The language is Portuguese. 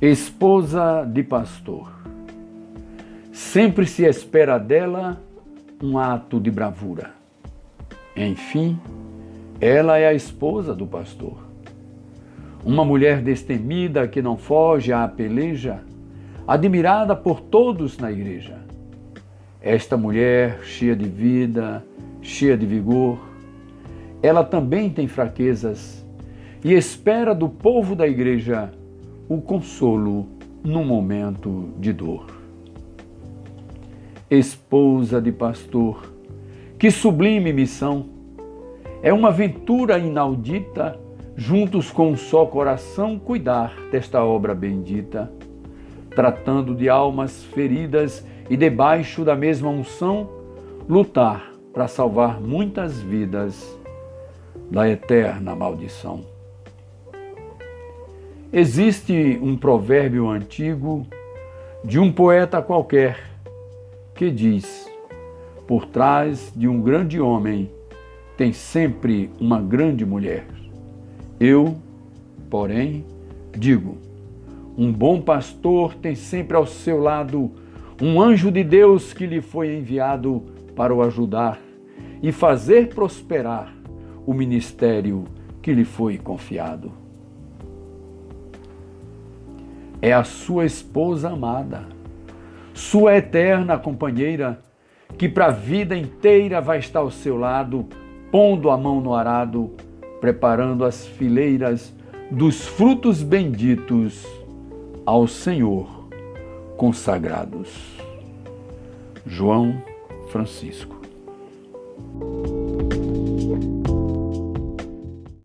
Esposa de pastor. Sempre se espera dela um ato de bravura. Enfim, ela é a esposa do pastor. Uma mulher destemida que não foge à peleja, admirada por todos na igreja. Esta mulher, cheia de vida, cheia de vigor, ela também tem fraquezas e espera do povo da igreja o consolo num momento de dor. Esposa de pastor, que sublime missão! É uma aventura inaudita, juntos com um só coração, cuidar desta obra bendita, tratando de almas feridas e debaixo da mesma unção, lutar para salvar muitas vidas da eterna maldição. Existe um provérbio antigo de um poeta qualquer que diz: Por trás de um grande homem tem sempre uma grande mulher. Eu, porém, digo: um bom pastor tem sempre ao seu lado um anjo de Deus que lhe foi enviado para o ajudar e fazer prosperar o ministério que lhe foi confiado é a sua esposa amada, sua eterna companheira, que para a vida inteira vai estar ao seu lado, pondo a mão no arado, preparando as fileiras dos frutos benditos ao Senhor consagrados. João Francisco.